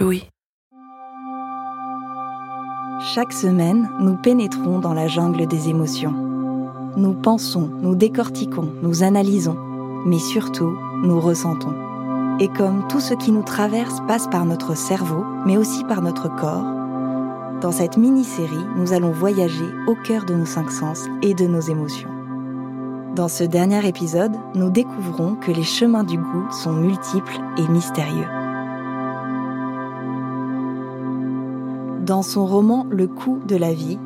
Louis. Chaque semaine, nous pénétrons dans la jungle des émotions. Nous pensons, nous décortiquons, nous analysons, mais surtout, nous ressentons. Et comme tout ce qui nous traverse passe par notre cerveau, mais aussi par notre corps, dans cette mini-série, nous allons voyager au cœur de nos cinq sens et de nos émotions. Dans ce dernier épisode, nous découvrons que les chemins du goût sont multiples et mystérieux. Dans son roman Le coup de la vie,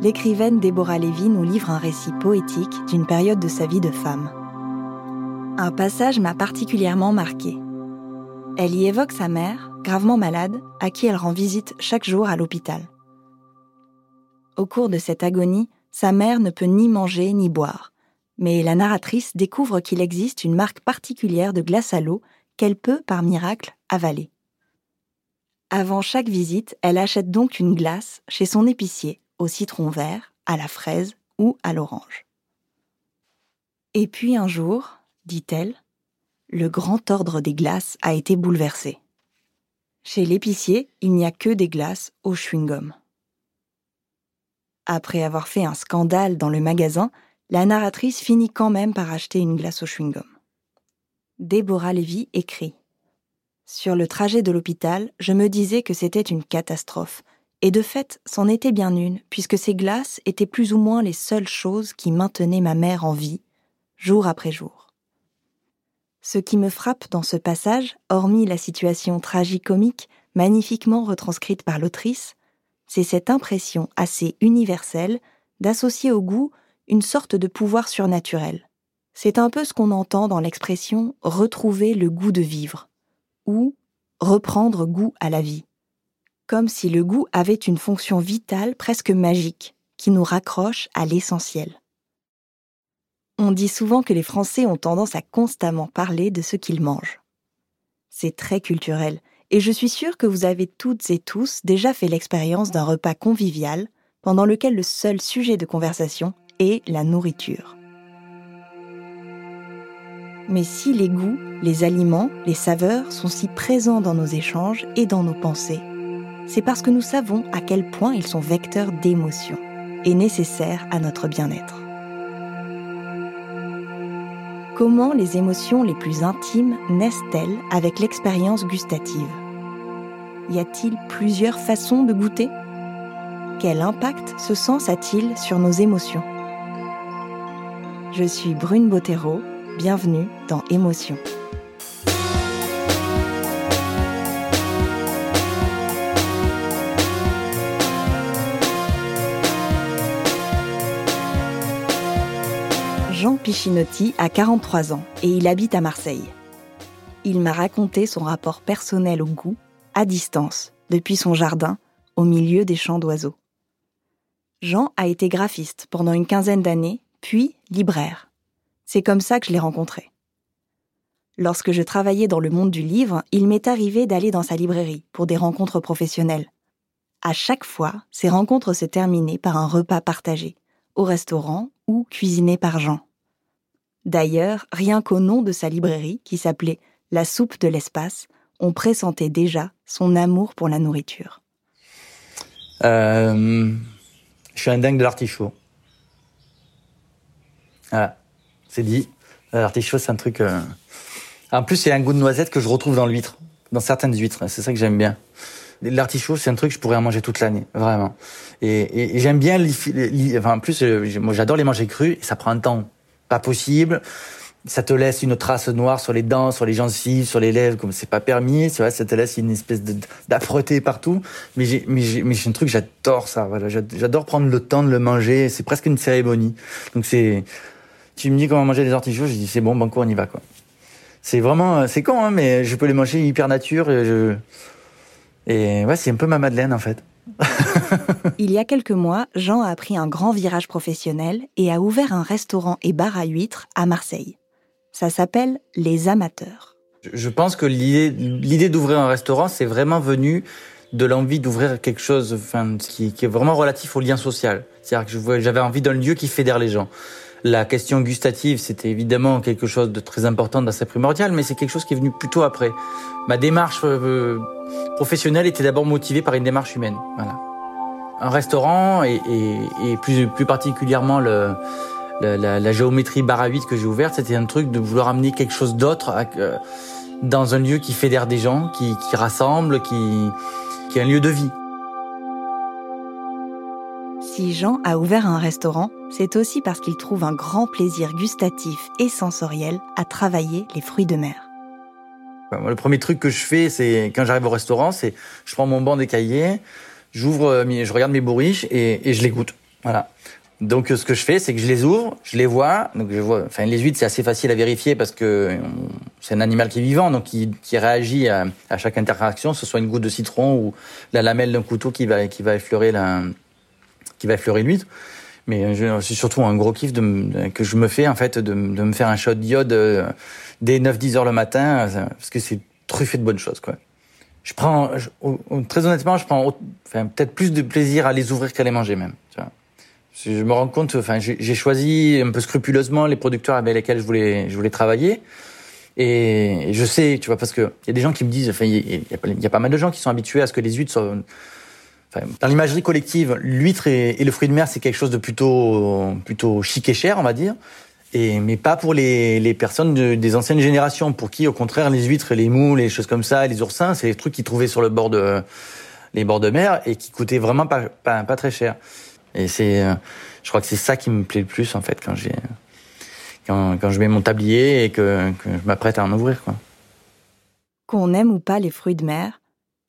l'écrivaine Déborah Lévy nous livre un récit poétique d'une période de sa vie de femme. Un passage m'a particulièrement marqué. Elle y évoque sa mère, gravement malade, à qui elle rend visite chaque jour à l'hôpital. Au cours de cette agonie, sa mère ne peut ni manger ni boire, mais la narratrice découvre qu'il existe une marque particulière de glace à l'eau qu'elle peut, par miracle, avaler. Avant chaque visite, elle achète donc une glace chez son épicier, au citron vert, à la fraise ou à l'orange. Et puis un jour, dit-elle, le grand ordre des glaces a été bouleversé. Chez l'épicier, il n'y a que des glaces au chewing-gum. Après avoir fait un scandale dans le magasin, la narratrice finit quand même par acheter une glace au chewing-gum. Déborah Lévy écrit Sur le trajet de l'hôpital, je me disais que c'était une catastrophe. Et de fait, c'en était bien une, puisque ces glaces étaient plus ou moins les seules choses qui maintenaient ma mère en vie, jour après jour. Ce qui me frappe dans ce passage, hormis la situation tragicomique, magnifiquement retranscrite par l'autrice, c'est cette impression assez universelle d'associer au goût une sorte de pouvoir surnaturel. C'est un peu ce qu'on entend dans l'expression retrouver le goût de vivre ou reprendre goût à la vie. Comme si le goût avait une fonction vitale presque magique qui nous raccroche à l'essentiel. On dit souvent que les Français ont tendance à constamment parler de ce qu'ils mangent. C'est très culturel et je suis sûre que vous avez toutes et tous déjà fait l'expérience d'un repas convivial pendant lequel le seul sujet de conversation est la nourriture. Mais si les goûts, les aliments, les saveurs sont si présents dans nos échanges et dans nos pensées, c'est parce que nous savons à quel point ils sont vecteurs d'émotions et nécessaires à notre bien-être. Comment les émotions les plus intimes naissent-elles avec l'expérience gustative? Y a-t-il plusieurs façons de goûter? Quel impact ce sens a-t-il sur nos émotions? Je suis Brune Bottero, bienvenue dans Émotions. Jean Pichinotti a 43 ans et il habite à Marseille. Il m'a raconté son rapport personnel au goût à distance, depuis son jardin, au milieu des champs d'oiseaux. Jean a été graphiste pendant une quinzaine d'années, puis libraire. C'est comme ça que je l'ai rencontré. Lorsque je travaillais dans le monde du livre, il m'est arrivé d'aller dans sa librairie pour des rencontres professionnelles. À chaque fois, ces rencontres se terminaient par un repas partagé, au restaurant ou cuisiné par Jean. D'ailleurs, rien qu'au nom de sa librairie, qui s'appelait La soupe de l'espace, on pressentait déjà son amour pour la nourriture. Euh, je suis un dingue de l'artichaut. Voilà, c'est dit. L'artichaut, c'est un truc. Euh, en plus, il y a un goût de noisette que je retrouve dans l'huître, dans certaines huîtres. C'est ça que j'aime bien. L'artichaut, c'est un truc que je pourrais en manger toute l'année, vraiment. Et, j'aime bien. enfin, en plus, euh, moi, j'adore les manger crus. Et ça prend un temps pas possible ça te laisse une trace noire sur les dents, sur les gencives, sur les lèvres, comme c'est pas permis, tu vois, ça te laisse une espèce d'âpreté partout. Mais j'ai, mais j'ai, mais j'ai un truc, j'adore ça, voilà, j'adore prendre le temps de le manger, c'est presque une cérémonie. Donc c'est, tu me dis comment manger des artichauts, je dis c'est bon, banco, on y va, quoi. C'est vraiment, c'est con, hein, mais je peux les manger hyper nature, et je, et ouais, c'est un peu ma Madeleine, en fait. Il y a quelques mois, Jean a pris un grand virage professionnel et a ouvert un restaurant et bar à huîtres à Marseille. Ça s'appelle Les Amateurs. Je pense que l'idée d'ouvrir un restaurant, c'est vraiment venu de l'envie d'ouvrir quelque chose enfin, qui, qui, est vraiment relatif au lien social. C'est-à-dire que j'avais envie d'un lieu qui fédère les gens. La question gustative, c'était évidemment quelque chose de très important, d'assez primordial, mais c'est quelque chose qui est venu plutôt après. Ma démarche euh, professionnel était d'abord motivé par une démarche humaine. Voilà. Un restaurant et, plus, plus particulièrement le, la, géométrie bar à 8 que j'ai ouverte, c'était un truc de vouloir amener quelque chose d'autre euh, dans un lieu qui fédère des gens, qui, qui rassemble, qui, qui est un lieu de vie. Si Jean a ouvert un restaurant, c'est aussi parce qu'il trouve un grand plaisir gustatif et sensoriel à travailler les fruits de mer. Le premier truc que je fais, c'est quand j'arrive au restaurant, c'est je prends mon banc des cahiers, j'ouvre, euh, je regarde mes bourriches et, je les goûte. Voilà. Donc ce que je fais, c'est que je les ouvre, je les vois. Donc je vois. Enfin, les huîtres, c'est assez facile à vérifier parce que c'est un animal qui est vivant, donc qui, réagit à, à, chaque interaction, que ce soit une goutte de citron ou la lamelle d'un couteau qui va qui va effleurer la qui va effleurer l'huître. Mais c'est surtout un gros kiff que je me fais en fait de, me faire un shot d'iode euh, dès 9-10 heures le matin euh, parce que c'est truffé de bonnes choses quoi. Je prends très honnêtement, je prends peut-être plus de plaisir à les ouvrir qu'à les manger même. Je me rends compte, enfin, j'ai choisi un peu scrupuleusement les producteurs avec lesquels je voulais, je voulais travailler. Et, je sais, tu vois, parce que il y a des gens qui me disent, enfin, il y, y, a pas mal de gens qui sont habitués à ce que les huîtres soient, enfin, dans l'imagerie collective, l'huître et, et, le fruit de mer, c'est quelque chose de plutôt, plutôt chic et cher, on va dire. Et, mais pas pour les, les personnes de, des anciennes générations, pour qui, au contraire, les huîtres, les moules, les choses comme ça, les oursins, c'est les trucs qu'ils trouvaient sur le bord de, les bords de mer et qui coûtaient vraiment pas, pas, pas très cher. Et c'est, je crois que c'est ça qui me plaît le plus en fait quand j'ai, quand, quand je mets mon tablier et que, que je m'apprête à en ouvrir quoi. Qu'on aime ou pas les fruits de mer,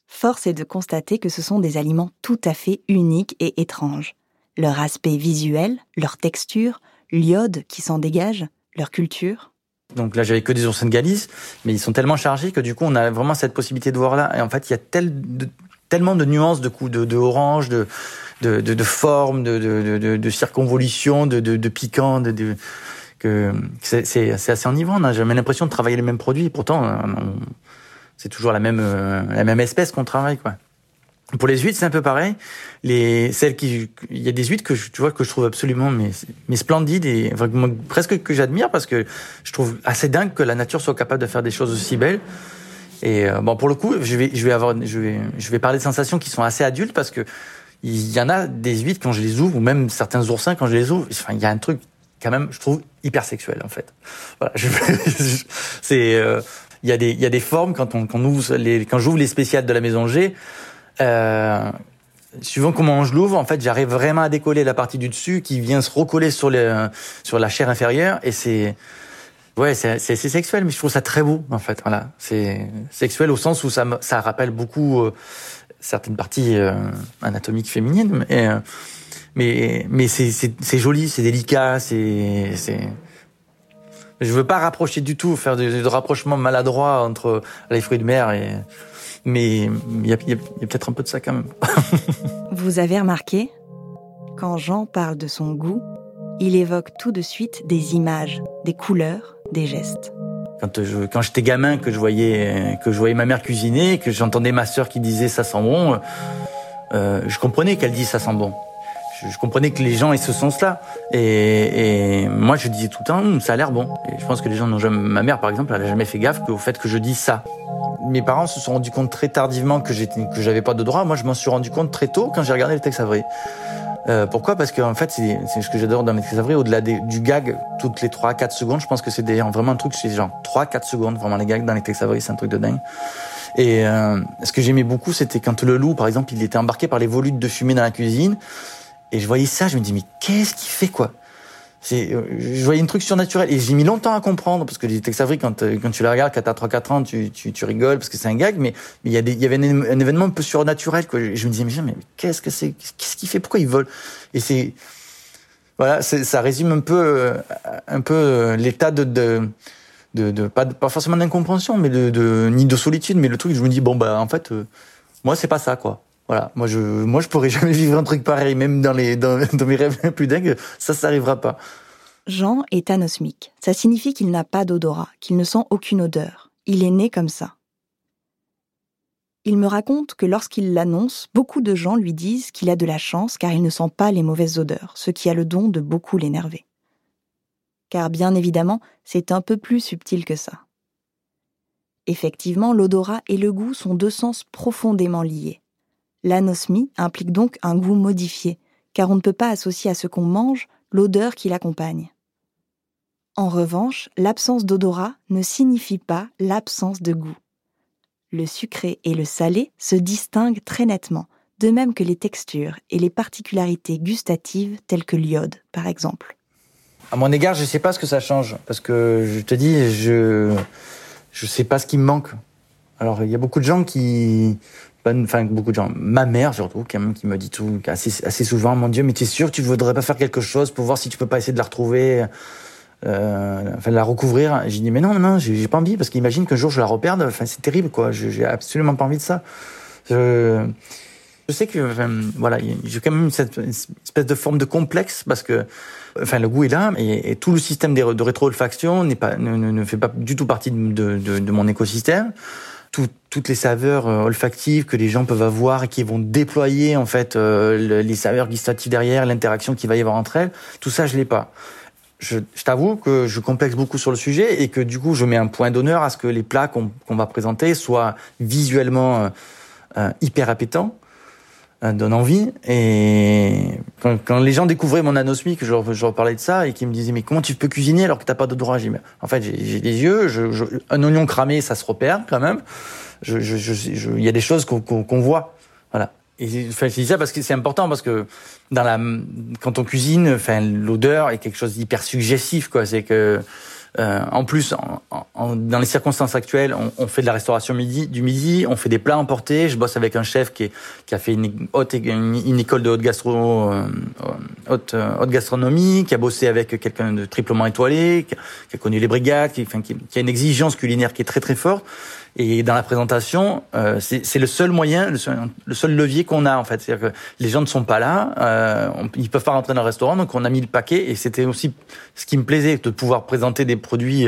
force est de constater que ce sont des aliments tout à fait uniques et étranges. Leur aspect visuel, leur texture, l'iode qui s'en dégage, leur culture. Donc là, j'avais que des oursins de Galice, mais ils sont tellement chargés que du coup, on a vraiment cette possibilité de voir là. Et en fait, il y a tellement de nuances de coups de, de orange, de, de, de, de forme, de, circonvolution, de, piquant, que c'est assez enivrant. On n'a jamais l'impression de travailler les mêmes produits. Pourtant, c'est toujours la même euh, la même espèce qu'on travaille, quoi. Pour les huîtres, c'est un peu pareil. Les celles qui, il y a des huîtres que je, tu vois que je trouve absolument mais mais splendides et vraiment, presque que j'admire parce que je trouve assez dingue que la nature soit capable de faire des choses aussi belles. Et euh, bon, pour le coup, je vais je vais avoir je vais je vais parler de sensations qui sont assez adultes parce que il y en a des huîtres quand je les ouvre, ou même certains oursins quand je les ouvre. Enfin, il y a un truc quand même, je trouve hyper sexuel en fait. Voilà, c'est euh, il y a des il y a des formes quand on quand ouvre les quand j'ouvre les spéciales de la maison G. Euh, suivant comment je l'ouvre, en fait, j'arrive vraiment à décoller la partie du dessus qui vient se recoller sur les sur la chair inférieure et c'est ouais, c'est c'est sexuel mais je trouve ça très beau en fait. Voilà, c'est sexuel au sens où ça ça rappelle beaucoup euh, certaines parties euh, anatomiques féminines, mais euh, mais mais c'est c'est joli, c'est délicat, c'est c'est je veux pas rapprocher du tout, faire des, rapprochements maladroits entre les fruits de mer et mais il y a, y a peut-être un peu de ça quand même. Vous avez remarqué quand Jean parle de son goût, il évoque tout de suite des images, des couleurs, des gestes. Quand je, quand j'étais gamin, que je voyais, que je voyais ma mère cuisiner, que j'entendais ma sœur qui disait ça sent bon, euh, je comprenais qu'elle dit ça sent bon. Je, comprenais que les gens aient ce sens-là. Et, et, moi, je disais tout le temps, ça a l'air bon. Et je pense que les gens n'ont jamais, ma mère, par exemple, elle a jamais fait gaffe au fait que je dise ça. Mes parents se sont rendus compte très tardivement que j'étais, que j'avais pas de droit. Moi, je m'en suis rendu compte très tôt quand j'ai regardé le texte avril. Euh, pourquoi? Parce qu'en fait, c'est ce que j'adore dans les textes avril, au-delà du gag, toutes les 3-4 secondes, je pense que c'est vraiment un truc, c'est genre 3-4 secondes, vraiment les gags dans les textes avril, c'est un truc de dingue. Et euh, ce que j'aimais beaucoup, c'était quand le loup, par exemple, il était embarqué par les volutes de fumée dans la cuisine, et je voyais ça, je me dis mais qu'est-ce qu'il fait quoi? Euh, je voyais un truc surnaturel et j'ai mis longtemps à comprendre parce que les Tex quand euh, quand tu la regardes quand t'as 3 4 ans tu, tu rigoles parce que c'est un gag mais il y y avait un, événement un peu surnaturel quoi. Je me disais mais, qu'est-ce que c'est qu'est-ce qu'il fait pourquoi il vole? Et c'est voilà ça résume un peu euh, un peu l'état de, de de, pas, forcément d'incompréhension mais de, de ni de solitude mais le truc je me dis bon bah en fait moi c'est pas ça quoi voilà, moi je pourrais jamais vivre un truc pareil, même dans les dans, mes rêves les plus dingues, ça ça arrivera pas. Jean est anosmique. Ça signifie qu'il n'a pas d'odorat, qu'il ne sent aucune odeur. Il est né comme ça. Il me raconte que lorsqu'il l'annonce, beaucoup de gens lui disent qu'il a de la chance car il ne sent pas les mauvaises odeurs, ce qui a le don de beaucoup l'énerver. Car bien évidemment, c'est un peu plus subtil que ça. Effectivement, l'odorat et le goût sont deux sens profondément liés. L'anosmie implique donc un goût modifié, car on ne peut pas associer à ce qu'on mange l'odeur qui l'accompagne. En revanche, l'absence d'odorat ne signifie pas l'absence de goût. Le sucré et le salé se distinguent très nettement, de même que les textures et les particularités gustatives telles que l'iode, par exemple. À mon égard, je ne sais pas ce que ça change, parce que je te dis, je je sais pas ce qui me manque. Alors il y a beaucoup de gens qui, enfin beaucoup de gens, ma mère surtout, qui me dit tout assez, souvent, mon Dieu, mais tu es sûr tu voudrais pas faire quelque chose pour voir si tu peux pas essayer de la retrouver, euh, enfin de la recouvrir? J'ai dit mais non, non, j'ai pas envie parce qu'imagine qu'un jour je la reperde. Enfin c'est terrible quoi. J'ai absolument pas envie de ça. Je, sais que, enfin, voilà, j'ai quand même cette espèce de forme de complexe parce que, enfin, le goût est là et, tout le système de, rétro-olfaction ne, ne, fait pas du tout partie de mon écosystème. Tout, toutes les saveurs euh, olfactives que les gens peuvent avoir et qui vont déployer en fait euh, les saveurs gustatives derrière, l'interaction qu'il va y avoir entre elles, tout ça je l'ai pas. Je, je t'avoue que je complexe beaucoup sur le sujet et que du coup je mets un point d'honneur à ce que les plats qu'on va présenter soient visuellement euh, hyper appétants euh, donne envie. Et quand, les gens découvraient mon anosmie, que je, je parlais de ça, et qui me disaient mais comment tu peux cuisiner alors que t'as pas d'odorat En fait, j'ai des yeux, je, un oignon cramé, ça se repère quand même. Il je, y a des choses qu'on voit, voilà. Et enfin, je dis ça parce que c'est important parce que dans la quand on cuisine, enfin l'odeur est quelque chose d'hyper suggestif quoi. C'est que euh, en plus, dans les circonstances actuelles, on, fait de la restauration midi, du midi, on fait des plats emportés. Je bosse avec un chef qui, a fait une, haute, une, école de haute, gastro, euh, haute, euh, haute, gastronomie, qui a bossé avec quelqu'un de triplement étoilé, qui, a connu les brigades, qui, qui a une exigence culinaire qui est très très forte. Et dans la présentation, euh, c'est le seul moyen, le seul, levier qu'on a en fait. C'est-à-dire que les gens ne sont pas là, euh, ils peuvent pas rentrer dans le restaurant, donc on a mis le paquet. Et c'était aussi ce qui me plaisait de pouvoir présenter des produits.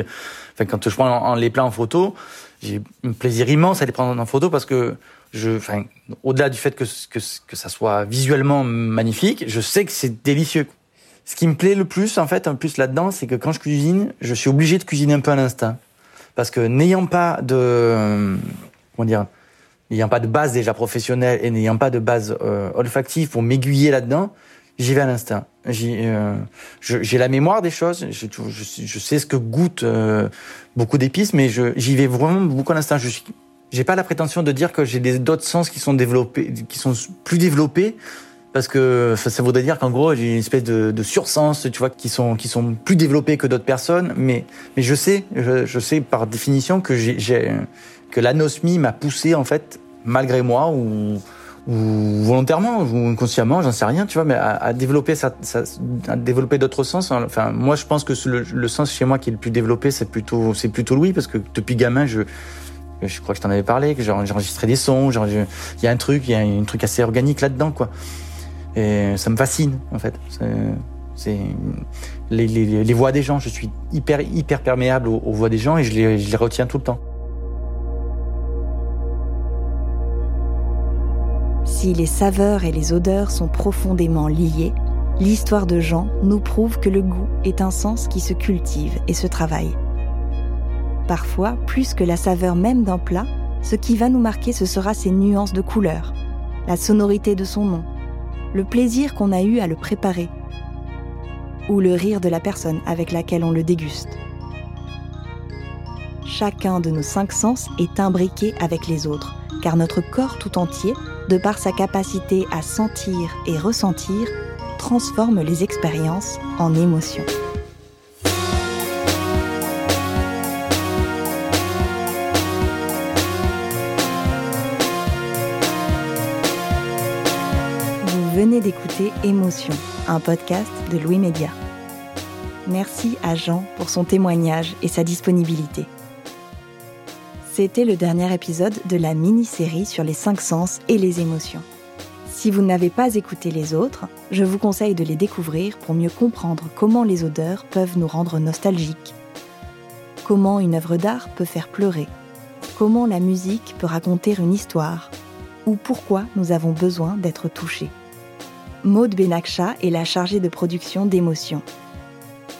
Enfin, quand je prends les plats en photo, j'ai un plaisir immense à les prendre en photo parce que je, enfin, au-delà du fait que, que que ça soit visuellement magnifique, je sais que c'est délicieux. Ce qui me plaît le plus, en fait, en plus là-dedans, c'est que quand je cuisine, je suis obligé de cuisiner un peu à l'instinct parce que n'ayant pas de comment dire n'ayant pas de base déjà professionnelle et n'ayant pas de base euh, olfactive pour m'aiguiller là-dedans, j'y vais à l'instinct. Euh, j'ai la mémoire des choses, je, sais ce que goûte euh, beaucoup d'épices, mais j'y vais vraiment beaucoup à l'instinct. Je j'ai pas la prétention de dire que j'ai d'autres sens qui sont développés, qui sont plus développés parce que ça, voudrait dire qu'en gros j'ai une espèce de, de, sursens, tu vois, qui sont qui sont plus développés que d'autres personnes. Mais mais je sais, je, sais par définition que j'ai que l'anosmie m'a poussé en fait malgré moi ou volontairement ou inconsciemment, j'en sais rien, tu vois, mais à, développer ça, à développer d'autres sens. Enfin, moi, je pense que le, sens chez moi qui est le plus développé, c'est plutôt, c'est plutôt Louis, parce que depuis gamin, je, je crois que je t'en avais parlé, que j'enregistrais des sons, il y a un truc, il y a un truc assez organique là-dedans, quoi. Ça me fascine, en fait. C'est les, voix des gens. Je suis hyper, hyper perméable aux, voix des gens et je les, je les retiens tout le temps. Si les saveurs et les odeurs sont profondément liées, l'histoire de Jean nous prouve que le goût est un sens qui se cultive et se travaille. Parfois, plus que la saveur même d'un plat, ce qui va nous marquer, ce sera ses nuances de couleur, la sonorité de son nom, le plaisir qu'on a eu à le préparer, ou le rire de la personne avec laquelle on le déguste. Chacun de nos cinq sens est imbriqué avec les autres, car notre corps tout entier, de par sa capacité à sentir et ressentir, transforme les expériences en émotions. Venez d'écouter Émotion, un podcast de Louis Média. Merci à Jean pour son témoignage et sa disponibilité. C'était le dernier épisode de la mini-série sur les cinq sens et les émotions. Si vous n'avez pas écouté les autres, je vous conseille de les découvrir pour mieux comprendre comment les odeurs peuvent nous rendre nostalgiques, comment une œuvre d'art peut faire pleurer, comment la musique peut raconter une histoire, ou pourquoi nous avons besoin d'être touchés. Maude Benakcha est la chargée de production d'émotions.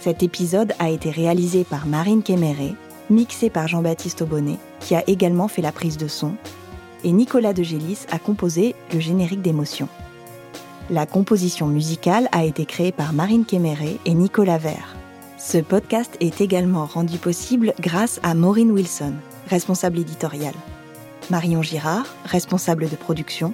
Cet épisode a été réalisé par Marine Kéméré, mixé par Jean-Baptiste Aubonnet, qui a également fait la prise de son, et Nicolas de Gélis a composé le générique d'émotion. La composition musicale a été créée par Marine Kéméré et Nicolas Vert. Ce podcast est également rendu possible grâce à Maureen Wilson, responsable éditoriale, Marion Girard, responsable de production,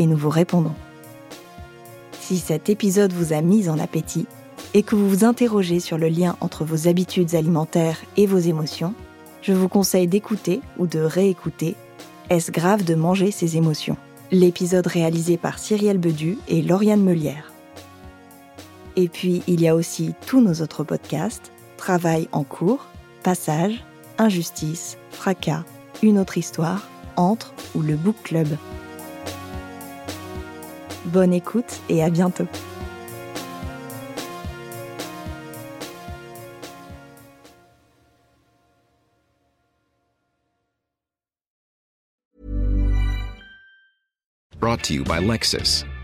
et nous vous répondrons. Si cet épisode vous a mis en appétit et que vous vous interrogez sur le lien entre vos habitudes alimentaires et vos émotions, je vous conseille d'écouter ou de réécouter Est-ce grave de manger ses émotions? L'épisode réalisé par Cyrielle Bedu et Lauriane Meulière. Et puis, il y a aussi tous nos autres podcasts Travail en cours, Passage, Injustice, Fracas, Une autre histoire, Entre ou le Book Club. Bonne écoute et à bientôt. Brought to you by Lexus.